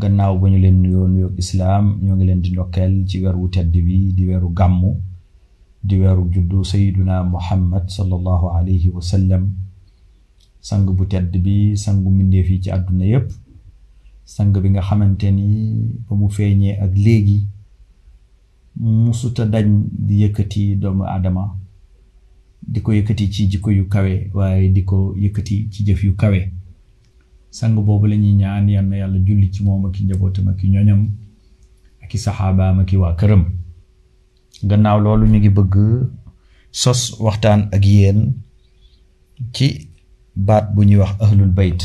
gannaaw ba ñu leen nuyoo nuyoo islaam ñoo ngi leen di ndokkeel ci weer wu tedd bi di weeru gàmmu di weeru juddu sayiduna muhammad sallallahu alayhi wa sallam sang bu tedd bi sangu mbindeef yi ci àdduna yépp sang bi nga xamante ni ba mu feeñee ak léegi musuta dañ di yëkkati doomu aadama di ko yëkkati ci jikko yu kawe waaye di ko yëkkati ci jëf yu kawe sang boobu la ñuy ñaan yal na yàlla julli ci moom ak i njabootam ak i ñoñam ak i saxaabaam ak i waa këram gannaaw loolu ñu ngi bëgg sos waxtaan ak yéen ci baat bu ñuy wax ahlul bayt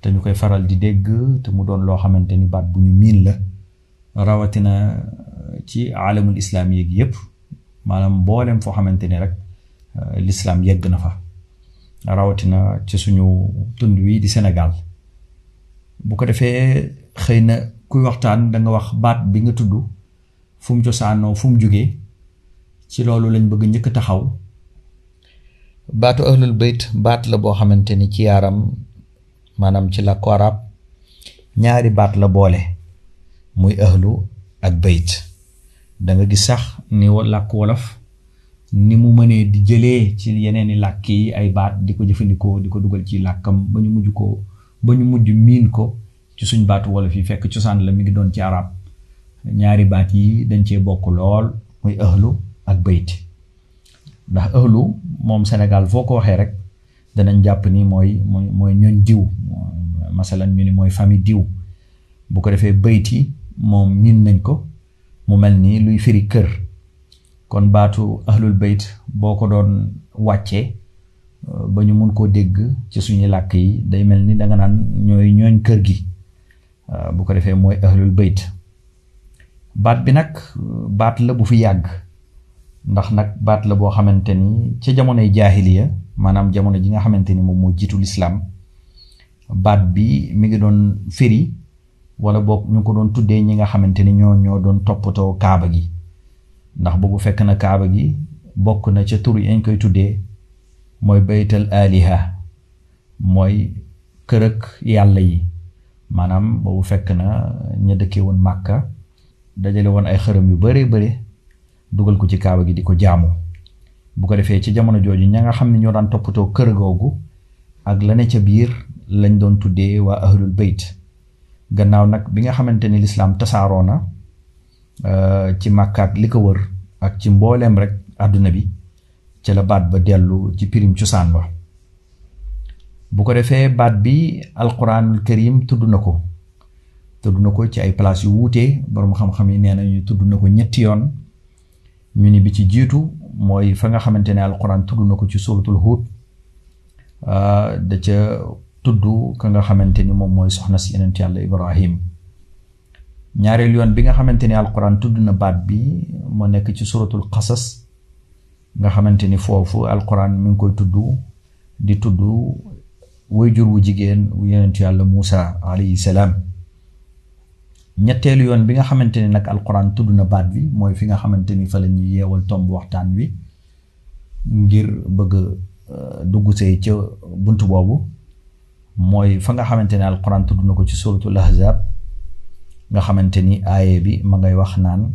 te ñu koy faral di dégg te mu doon loo xamante ni baat bu ñu miin la rawatina ci alamul islaam yéeg yépp maanaam mboolem foo xamante ni rek euh, lislaam yegg na fa rawatina ci suñu tund wi di Sénégal bu ko defee xëy na kuy waxtaan da nga wax baat bi nga tudd fu mu cosaanoo fu mu jógee ci loolu lañ bëgg njëkk taxaw baatu ahlul bayt baat la boo xamante ni ci yaaram maanaam ci làkku arab ñaari baat la boole muy ahlu ak bayt da nga gis sax ni làkk wolof ni mu mënee di jëlee ci yeneen i làkk yi ay baat di ko jëfandikoo di ko dugal ci làkkam ba ñu mujj ko ba ñu mujj miin ko ci suñ baatu wolof yi fekk cosaan la mi ngi doon ci arab ñaari baat yi dañ cee bokk lool muy ahlu ak bayt ndax ahlu moom Sénégal foo ko waxee rek danañ jàpp ni mooy mooy mooy ñooñ diw masalan ñu ni mooy famille diw bu ko defee bayit yi moom miin nañ ko mu mel nii luy firi kër kon baatu ahlul bayt boo ko doon wàccee euh, ba ñu mun koo dégg ci suñuy làkk yi day mel ni danga naan ñooy ñooñ kër gi euh, bu ko defee mooy ahlul bayt baat bi nag baat la bu fi yàgg ndax nag baat la boo xamante ni ca jamonoy jaahiliya maanaam jamono ji nga xamante ni moom moo jiitu lislaam baat bi mi ngi doon firi wala boog ñu ko doon tuddee ñi nga xamante ni ñoo ñoo doon toppatoo kaaba gi ndax boobu fekk na kaaba gi bokk na ca tur yañ koy tuddee mooy baytal aliha mooy kër ak yàlla yi maanaam boobu fekk na ña dëkkee woon màkka dajale woon ay xërëm yu bare bare dugal ko ci kaaba gi di ko jaamu bu ko defee ci jamono jooju ña nga xam ne ñoo daan toppatoo kër googu ak la ne ca biir lañ doon tuddee waa ahlul bayt gannaaw nag bi nga xamante ni lislaam tasaaroo na euh, ci màkkaat li ko wër ak ci mbooleem rek àdduna bi ci la baat ba dellu ci pirim cosaan ba bu ko defee baat bi alquranul karim tudd na ko tudd na ko ci ay place yu wuute boroom xam-xam yi nee nañu tudd na ko ñetti yoon ñu ni bi ci jiitu mooy fa nga xamante ne alquran tudd na ko ci suratul Hud ah, da ca tudd ka nga xamante ni moom mooy soxna si yonent yàlla Ibrahim ñaareel yoon bi nga xamante ni alquran tudd na baat bi moo nekk ci suratul qasas nga xamante ni foofu alquran mi ngi koy tudd di tudd wayjur wu jigéen wu yonentu yàlla Muusa alayhi salaam ñetteelu yoon bi nga xamante ni nag alquran tudd na baat bi mooy fi nga xamante ni fa la ñuy yeewal tomb waxtaan wi ngir bëgg euh, dugg see ca bunt boobu mooy fa nga xamante ne alquran tudd na ko ci suratul ahzab nga xamante ni aaye bi ma ngay wax naan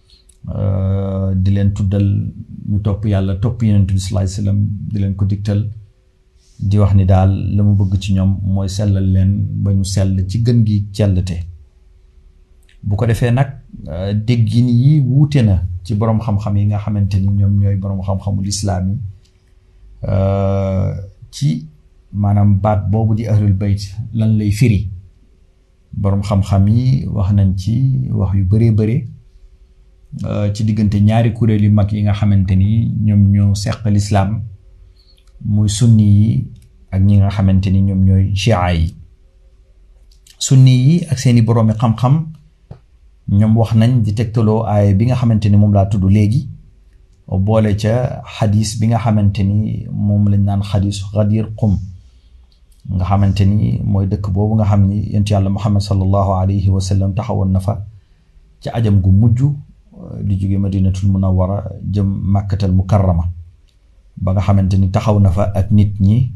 euh, di leen tuddal ñu topp yàlla topp yonent bi sallallahu alayhi wasallam di leen ko digtal di wax ni daal la mu bëgg ci ñoom mooy sellal leen ba ñu sell ci gën gi cellte bu ko defee nag euh, déggin yi wuute na ci boroom xam-xam yi nga xamante ni ñoom ñooy boroom xam-xamul islaam yi euh, ci maanaam baat boobu di ahlul bayt lan lay firi boroom xam-xam yi wax nañ ci wax yu bëree bëri euh, ci diggante ñaari kuréel yu mag yi nga xamante ni ñoom ñoo seq lislaam muy sunni yi ak ñi nga xamante ni ñoom ñooy chia yi sunni yi ak seeni boroomi xam-xam ñoom wax nañ di tegtaloo aaya bi nga xamante ni moom laa tudd léegi boole ca xadis bi nga xamante ni moom lañ naan xadisu xadir qum nga xamante ni mooy dëkk boobu nga xam ni yonent yàlla muhammad sallallahu alayhi wa sallam taxawoon na fa ci ajam gu mujj di jóge madinatul munawwara jëm màkkatal mukarrama ba nga xamante ni taxaw na fa ak nit ñi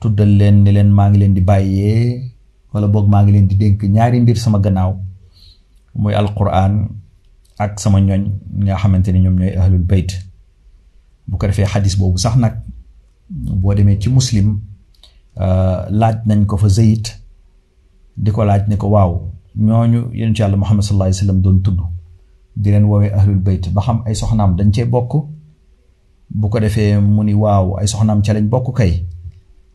tuddal leen ni leen maa ngi leen di bàyyee wala boog maa ngi leen di dénk ñaari mbir sama gannaaw muy alquran ak sama ñoñ nga xamante ni ñoom ñooy ahlul bayt bu ko defee xadis boobu sax nag boo demee ci muslim euh, laaj nañ ko fa zayit di ko laaj ni ko waaw ñooñu yéen ci yàlla muhammad sallallahu alayhi wa sallam doon tudd di leen woowee ahlul bayt ba xam ay soxnaam dañ cee bokk bu ko defee mu ni waaw ay soxnaam ca lañ bokk kay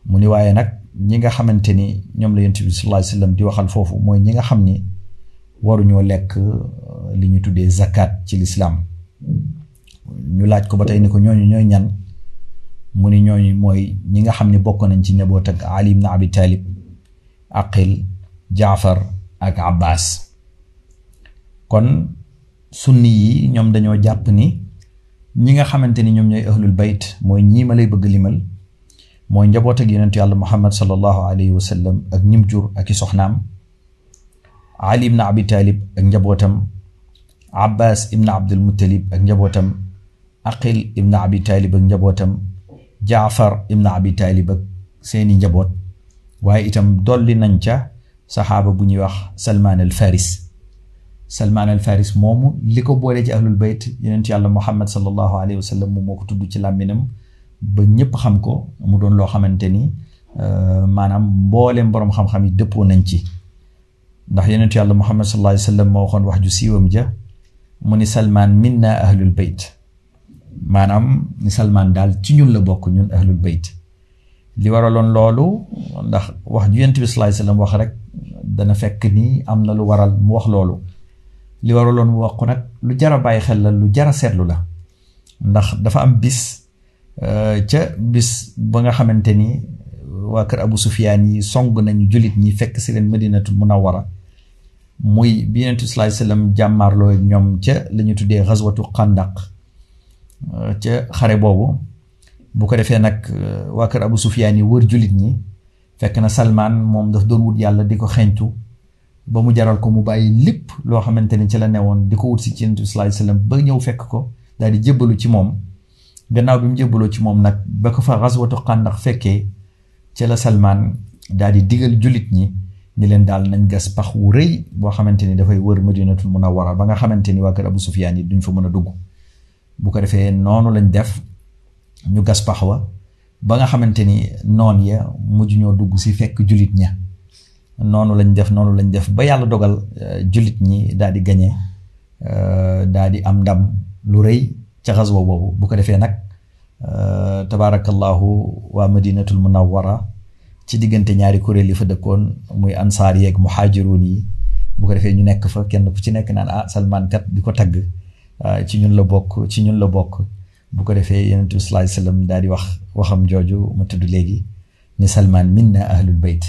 mu ni waaye nag ñi nga xamante ni ñoom la yonent bi sallallahu alayhi wasallam di waxal foofu mooy ñi nga xam ni waruñoo lekk euh, li ñu tuddee zakat ci lislaam ñu laaj ko ba tey ni ko ñooñu ñooy ñan mu ni ñooñu mooy ñi nga xam ni bokk nañ ci njaboot ak Ali ibn Abi Talib Aqil Jaafar ak Abbas kon sunni yi ñoom dañoo jàpp ni ñi nga xamante ni ñoom ñooy ahlul bayt mooy ñii ma lay bëgg limal mooy njaboot ak yonentu yàlla muhammad sallallahu alayhi wa sallam ak ñim jur ak i soxnaam ali ibn abi talib ak njabootam abbas ibn abdul muttalib ak njabootam aqil ibn abi taalib ak njabootam jaafar ibn abi taalib ak seeni njaboot waaye itam dolli nañ ca saxaaba bu ñuy wax salmaan al faris salmaan al faris moomu li ko boole ci ahlul bayt yonent yàlla muhammad sallallahu alayhi wa sallam moom moo ko tudd ci làmminam ba ñëpp xam ko mu doon loo xamante ni euh, maanaam mbooleem boroom xam-xam yi dëppoo nañ ci ndax yonentu yàlla muhammad sallallahu alayhi wa sallam moo waxoon wax ju siiwam ja mu ni salmaan minna ahlul bayt maanaam ni salmaan daal ci ñun la bokk ñun ahlul bayt li waraloon loolu ndax wax ju yonent bi sallallahu alayhi wasallam wax rek dana fekk ni am na lu waral mu wax loolu li waraloon mu wax ko nag lu jar a bàyyi xel la lu jar a seetlu la ndax dafa am bis euh, ca bis ba nga xamante ni waa kër Abu Sufyaan yi song nañu jullit ñi fekk si leen Madinatul Munawwara muy bi Yonent bi sallallahu alayhi wasallam jàmmaarloo ñoom ca la ñu tuddee xaswatu Xandaq euh, ca xare boobu bu ko defee nag euh, waa kër Abu Sufyaan yi wër jullit ñi fekk na Salmaan moom daf doon wut yàlla di ko xeeñtu ba mu jaral ko mu bàyyi lépp loo xamante ni ci la newoon di ko wut si ci Yonent bi sallallahu alayhi wasallam ba ñëw fekk ko daal di jébbalu ci moom gannaaw bi mu jébbaloo ci moom nag ba ko fa xaswatu xàndax fekkee ci la Salmaan daal di digal jullit ñi ni leen daal nañ gas pax wu rëy boo xamante ni dafay wër Madinatul Munawwara ba nga xamante ni waa kër Abu Sufyaan yi duñ fa mën a dugg bu ko defee noonu lañ def ñu gas pax wa ba nga xamante ni noon ya mujj ñoo dugg si fekk jullit ña noonu lañ def noonu lañ def ba yàlla dogal euh, jullit ñi daal di gañe euh, daal di am ndam lu rëy ca xaswa boobu bu ko defee nag euh, tabaarakallaahu waa madinatul munawwara ci diggante ñaari kuréel yi fa dëkkoon muy ansaar yeeg muhaajiruun yi bu ko defee ñu nekk fa kenn ku ci nekk naan ah Salmaan kat di ko tagg ah, ci ñun la bokk ci ñun la bokk bu ko defee yonent bi sallallahu alayhi wasallam daal di wax waxam jooju ma tudd léegi ni salman minna ahlul bayt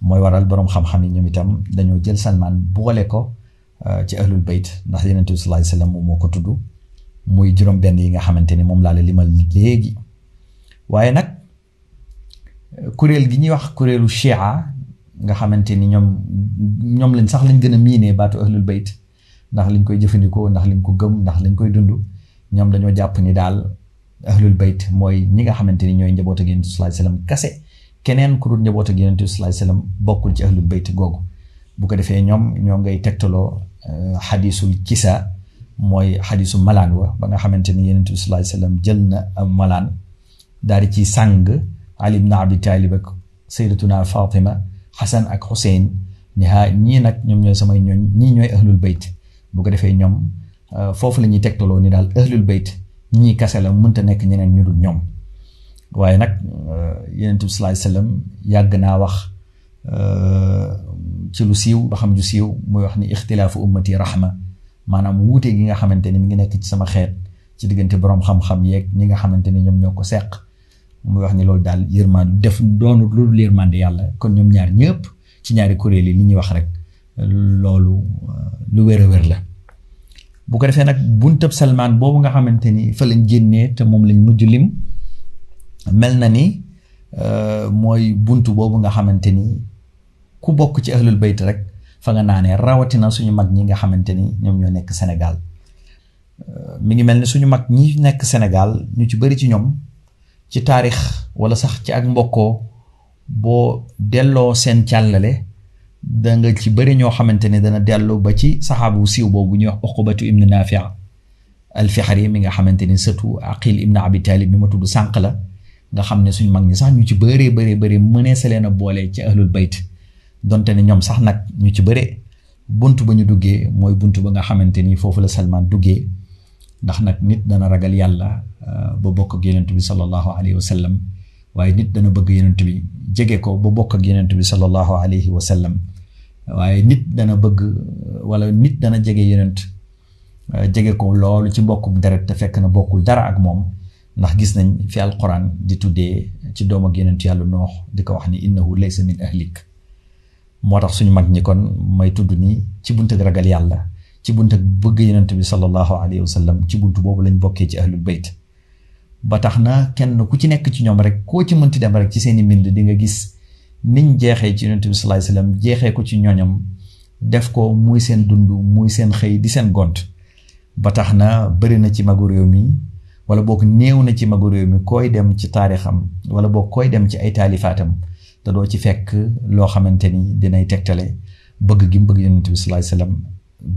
mooy waral boroom xam-xam yi ñoom itam dañoo jël salman boole ko ah, ci ahlul bayt ndax yonent bi sallallahu alayhi wasallam moom moo ko tudd muy juróom benn yi nga xamante ni moom laa la limal léegi waaye nag kuréel gi ñuy wax kuréelu chia nga xamante ni ñoom ñoom lañ sax lañ gën a miinee baatu ahlul bayt ndax liñ koy jëfandikoo ndax liñ ko gëm ndax lañ koy dund ñoom dañoo jàpp ni daal ahlul bayt mooy ñi nga xamante ni ñooy njaboot ak yonent bi sallallahu alayhi wasallam kase keneen ku dul njaboot ak yonent bi sallallahu alayhi wasallam bokkul ci ahlul bayt googu bu ko defee ñoom ñoo ngay tegtaloo euh, xadisul kisa mooy xadisu malaan wa ba nga xamante ni yonent bi sallallahu alayhi wasallam jël na ab malaan daal di ci sàng Ali ibn Abi Talib ak sayyidatuna Fatima Xasan ak Xuseyn ne ha ñii nag ñoom ñooy samay ñooñ ñii ñooy ahlul bayt bu ko defee ñoom euh, foofu la ñuy tegtaloo ni daal ahlul bayt ñii kase la mënta nekk ñeneen ñu dul ñoom waaye nag euh, yonent bi sallallahu alayhi yàgg naa wax euh, ci lu siiw ba xam ju siiw muy wax ni ixtilaafu ummati rahma maanaam wuute gi nga xamante ni mi ngi nekk ci sama xeet ci diggante boroom xam-xam yeeg ñi nga xamante ni ñoom ñoo ko seq muy wax ni loolu daal yërmande def doonu lu dul yërmande yàlla kon ñoom ñaar ñëpp ci ñaari kuréel yi li ñuy wax rek loolu euh, lu wér a wér la bu ko defee nag buntab Salmaan boobu nga xamante ni fa lañ génnee te moom lañ mujj lim mel na ni euh, mooy bunt boobu nga xamante ni ku bokk ci ahlul bayt rek fa nga naanee rawatina suñu mag ñi nga xamante ni ñoom ñoo nekk Sénégal euh, mi ngi mel ni suñu mag ñi nekk Sénégal ñu ci bari ci ñoom ci taarix wala sax ci ak mbokkoo boo delloo seen càllale da nga ci bari ñoo xamante ne dana dellu ba ci saxaabu siiw boobu ñuy wax Uqbatu ibn Naafi al-Fihri mi nga xamante ni surtout Aqil ibn Abi Talib mi ma tudd sànq la nga xam ne suñ mag ñi sax ñu ci bëree bëree bëri mënee sa leen a boole ci ahlul bayt donte ne ñoom sax nag ñu ci bëree bunt ba ñu duggee mooy bunt ba nga xamante ni foofu la Salman duggee ndax nag nit dana ragal yàlla euh, ba bokk ak yonent bi sallallahu alayhi wa sallam waaye nit dana bëgg yonent bi jege ko ba bokk ak yonent bi sallallahu alayhi wa sallam waaye nit dana bëgg wala nit dana jege yonent euh, jege ko loolu ci mbokkum deret te fekk na bokkul dara ak moom ndax gis nañ fi alquran di tuddee ci doom ak yonent yàlla noox di ko wax ni innahu laysa min ahlik moo tax suñu mag ñi kon may tudd nii ci bunt ak ragal yàlla ci bunt ak bëgg yonent bi sallallahu alayhi wa sallam ci bunt boobu lañ bokkee ci ahlul bayt ba tax na kenn ku ci nekk ci ñoom rek koo ci mënti dem rek ci seeni mbind di nga gis niñ jeexee ci yonent bi sallallahu alayhi wa sallam jeexee ko ci ñooñam def ko muy seen dund muy seen xëy di seen gont ba tax na bëri na ci magu réew mi wala boog néew na ci magu réew mi koy dem ci taarixam wala boog koy dem ci ay taalifaatam te doo ci fekk loo xamante ni dinay tegtale bëgg gi mu bëgg yonent bi sallallahu alayhi wa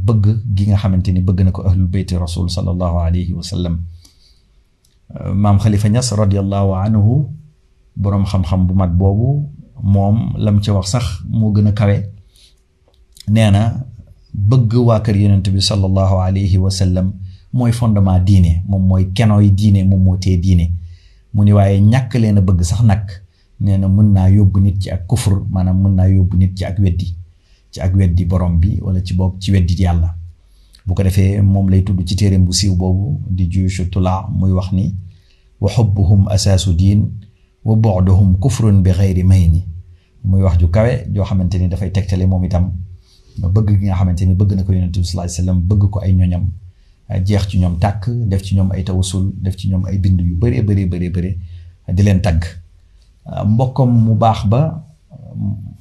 bëgg gi nga xamante ni bëgg na ko ahlul beyti rasul sallallahu alayhi wa sallam maam xalifa ñas radiallahu anhu boroom xam-xam bu mag boobu moom lam ci wax sax moo gën a kawe nee na bëgg waa kër yonent bi sallallahu alayhi wa sallam mooy fondement diine moom mooy kenooy diine moom moo tee diine mu ni waaye ñàkk leen a bëgg sax nag nee na mën naa yóbbu nit ci ak kufur maanaam mën naa yóbbu nit ci ak weddi ci ak weddi borom bi wala ci boog ci weddi yàlla bu ko defee moom lay tudd ci téeréem bu siiw boobu di juyushu tulaa muy wax ni wa xubbuhum asaasu diin wa bu'duhum kufrun bi xayri mayni muy wax ju kawe joo xamante ni dafay tegtale moom itam bëgg gi nga xamante ni bëgg na ko yonent bi sallallahu alayhi wasallam bëgg ko ay ñoñam jeex ci ñoom tàkk def ci ñoom ay tawasul def ci ñoom ay bind yu bëree bëree bëree bëri di leen tagg mbokkam mu baax ba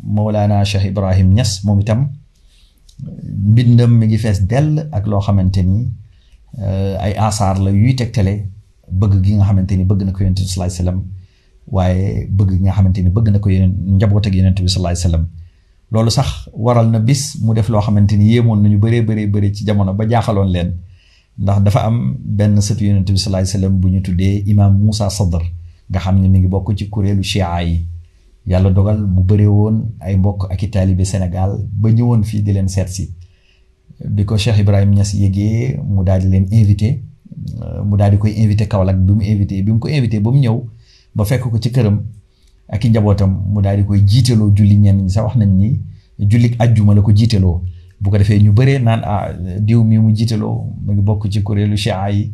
Mawlana Cheikh Ibrahim Niass moom itam mbindam mi ngi fees dell ak loo xamante ni euh, ay asaar la yuy tegtale bëgg gi nga xamante ni bëgg na ko yonent bi sallallahu alayhi waaye bëgg nga xamante ni bëgg na ko yeneen njaboot ak yeneen bi sallallahu alayhi wasallam loolu sax waral na bis mu def loo xamante ni yéemoon nañu bëree bëree bëri ci jamono ba jaaxaloon leen ndax dafa am benn sëtu yeneen bi sallallahu alayhi wasallam bu ñu tuddee imaam Moussa Sadr nga xam ne mi ngi bokk ci kuréelu chia yi yàlla dogal mu bëree woon ay mbokk ak i taalibe Sénégal ba ñëwoon fii di leen seet si bi ko Cheikh Ibrahim Niass yëgee mu daal di leen invité euh, mu daal di koy invité Kaolack bi mu invité bi mu ko invité ba mu ñëw ba fekk ko ci këram ak i njabootam mu daal di koy jiiteloo julli ñenn ñi sax wax nañ ni julli ajjuma la ko jiiteloo bu ko defee ñu bëree naan ah diw mi mu jiiteloo mu ngi bokk ci kuréelu chia yi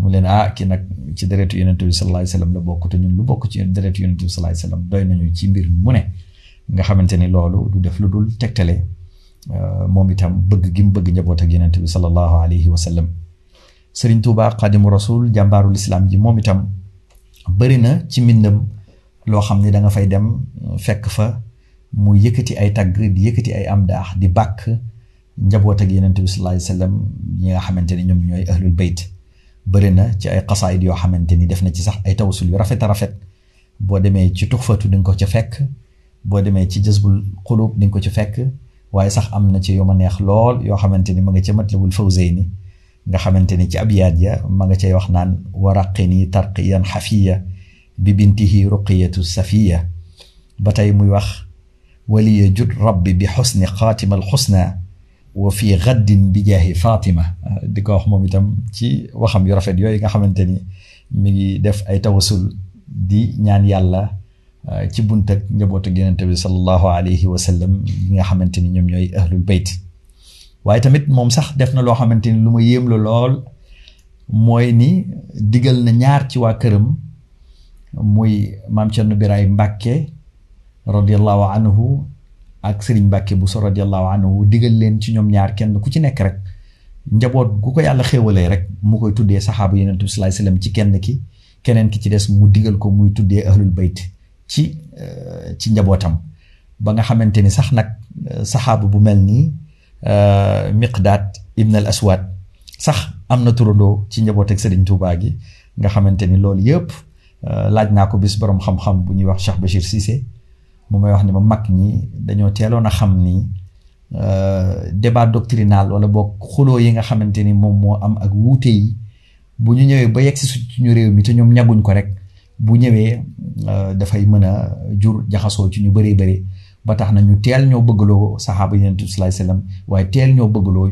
mu leen ah ki nag ci deretu yonent bi sallallahu alayhi wasallam la bokk te ñun lu bokk ci deretu yonent bi sallallahu alayhi wasallam doy nañu ci mbir mu ne nga xamante ni loolu du def lu dul tegtale euh, moom itam bëgg gi mu bëgg njaboot ak yonent bi sallallahu alayhi wasallam Sëriñ Tuubaa Xaadimu Rasuul jàmbaarul islaam ji moom itam bëri na ci mbindam loo xam ni danga fay dem fekk fa mu yëkkati ay tagg di yëkkati ay am daax di bàkk njaboot ak yenent bi sallallahu alayhi wasallam ñi nga xamante ni ñoom ñooy ahlul bayt bëri na ci ay xasaayid yoo xamante ni def na ci sax ay tawasul yu rafet a rafet boo demee ci tuxfatu di nga ko ca fekk boo demee ci jazbul xulub di nga ko ca fekk waaye sax am na ci yu ma neex lool yoo xamante ni ma nga ca matlabul fawzayni nga xamante ni ci abyaat ya ma nga cay wax naan waraqini tarqiyan xafiya bi bintihi ruqiyatu safiya ba tey muy wax waliya jut rabbi bi xusni xaatima alxusna wa fi gaddin bi jaahi fatima di ko wax moom itam ci waxam yu rafet yooyu nga xamante ni mi ngi def ay tawasul di ñaan yàlla euh, ci bunt ak njabootu Yonent bi sallallahu alayhi wa sallam yi nga xamante ni ñoom ñooy ahlul bayt waaye tamit moom sax def na loo xamante ni lu ma yéem la lool mooy ni digal na ñaar ci waa këram muy maam Cerno Biraay Mbàkke radiallahu anhu ak sëriñ Mbàkke bu so radiallahu anhu digal leen ci ñoom ñaar kenn ku ci nekk rek njaboot gu ko yàlla xéewalee rek mu koy tuddee saxaaba yonent bi sallallahu alayhi wasallam ci kenn ki keneen ki ci des mu digal ko muy tuddee ahlul bayt ci euh, ci njabootam ba nga xamante ni sax nag euh, saxaaba bu mel nii euh, miqdaat ibn al aswad sax am na turandoo ci njaboot ak sëriñ Tuubaa gi nga xamante ni loolu yëpp euh, laaj naa ko bis borom xam-xam bu ñuy wax Cheikh Bachir Cissé mu may wax ni ma mag ñi dañoo teeloon a xam ni euh, débat doctrinal wala boog xuloo yi nga xamante ni moom moo am ak wuute yi bu ñu ñëwee ba yegg si suñu réew mi te ñoom ñaguñ ko rek bu ñëwee euh, dafay mën a jur jaxasoo ci ñu bëree bëri ba tax na ñu teel ñoo bëggloo saxaaba yonent bi sallallahu alayhi wasallam waaye teel ñoo bëggloo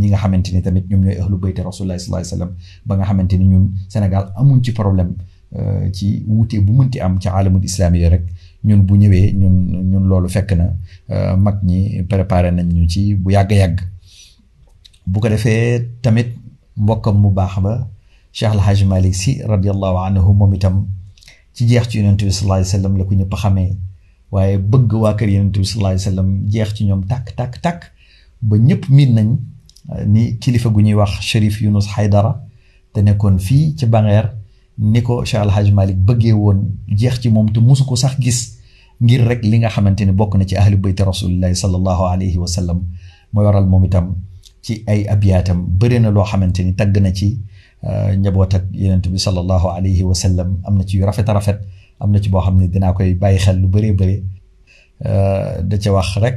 ñi nga xamante ni tamit ñoom ñooy ahlu bayti rasulullah sallallahu alayhi wasallam ba nga xamante ni ñun Sénégal amuñ ci problème euh, ci wuute bu mënti am ci alamul islaam yi rek ñun bu ñëwee ñun ñun loolu fekk na euh, mag ñi préparé nañ ñu ci bu yàgg yàgg bu ko defee tamit mbokkam mu baax ba Cheikh El Hadj Malick Sy radiallahu anhu moom itam ci jeex ci yonent bi sallallahu alayhi wa sallam la ko ñëpp xamee waaye bëgg waa kër yonent bi sallallahu alayhi wa sallam jeex ci ñoom tàkk tàkk tàkk ba ñëpp miin nañ euh, ni kilifa gu ñuy wax Chérif Younous Haydara te nekkoon fii ci Bangeer ni ko Cheikh Al Hadj Malick bëggee woon jeex ci moom te musu ko sax gis ngir rek li nga xamante ni bokk na ci ahlu bayti rasulillahi sallallahu alayhi wa sallam mooy waral moom itam ci ay abiyaatam bëri na loo xamante ni tagg na ci euh, njaboot ak yonent bi sallallahu alayhi wa sallam am na ci yu rafet a rafet am na ci boo xam ne dinaa koy bàyyi xel lu bëree bëri euh, da ca wax rek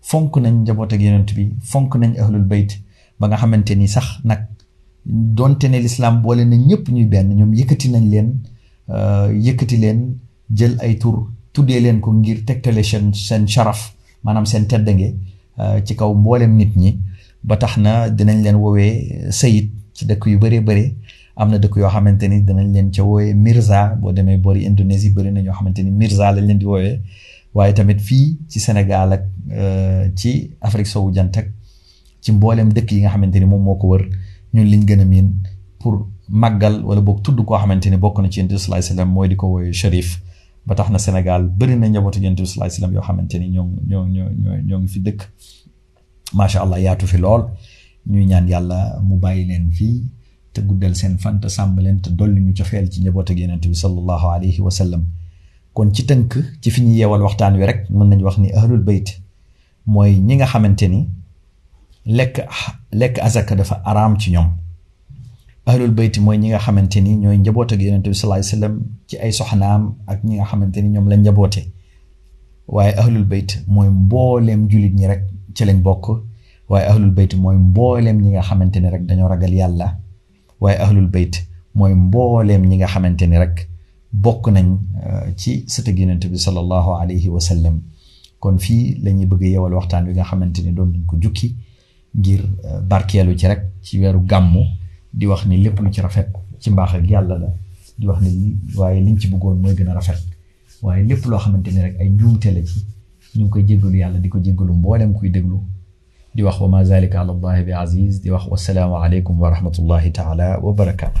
fonk nañ njaboot ak yonent bi fonk nañ ahlul bayt ba nga xamante ni sax nag donte ne lislaam boole na ñëpp ñuy benn ñoom yëkkati nañ leen euh, yëkkati leen jël ay tur tuddee leen ko ngir tegtale seen seen sharaf maanaam seen teddange euh, ci kaw mboolem nit ñi ba tax na dinañ leen woowee sayid ci dëkk yu bëree bëri am na dëkk yoo xamante ni danañ leen ca wooyee Mirza boo demee boori Indonésie bëri na ñoo xamante ni Mirza lañ leen di wooyee waaye tamit fii ci Sénégal ak euh, ci Afrique sowu jant ak ci mbooleem dëkk yi nga xamante ni moom moo ko wër ñun liñ gën a miin pour màggal wala boog tudd koo xamante ni bokk na ci Yonent bi sallallahu alayhi wasallam mooy di ko wooyee Chérif ba tax na Sénégal bëri na njabootu Yonent bi sallallahu alayhi wasallam yoo xamante ni ñoo ñoo ñoo ñoo ñoo ngi fi dëkk macha allah yaatu fi lool ñuy ñaan yàlla mu bàyyi leen fii te guddal seen fan te sàmm leen te dolli ñu cofeel ci njaboot ak yonent bi sallallahu alayhi wa sallam kon ci tënk ci fi ñu yeewal waxtaan wi rek mën nañu wax ni ahlul bayt mooy ñi nga xamante ni lekk lekk azaka dafa araam ci ñoom ahlul bayt mooy ñi nga xamante ni ñooy njaboot ak yonent bi sallallahu alayhi wa sallam ci ay soxnaam ak ñi nga xamante ni ñoom la njaboote waaye ahlul bayt mooy mbooleem jullit ñi rek ci lañ bokk waaye ahlul bayt mooy mbooleem ñi nga xamante ni rek dañoo ragal yàlla waaye ahlul bayt mooy mbooleem ñi nga xamante ni rek bokk nañ euh, ci sëtëg yonent bi sallallahu alayhi wa sallam kon fii la ñuy bëgg yewal waxtaan wi nga xamante ni doon nañ ko jukki ngir euh, barkeelu ci rek ci weeru gàmmu di wax ni lépp lu ci rafet ci mbaax ak yàlla la di wax ni waaye liñ ci bëggoon mooy gën a rafet waaye lépp loo xamante ni rek ay njuumte la ci ñu ngi koy jéggalu yàlla di ko jéggalu mboolem kuy déglu di wax wa ma zalika ala allahi bi aziz di wax wasalaamu aleykum wa rahmatullahi taala wa barakaatu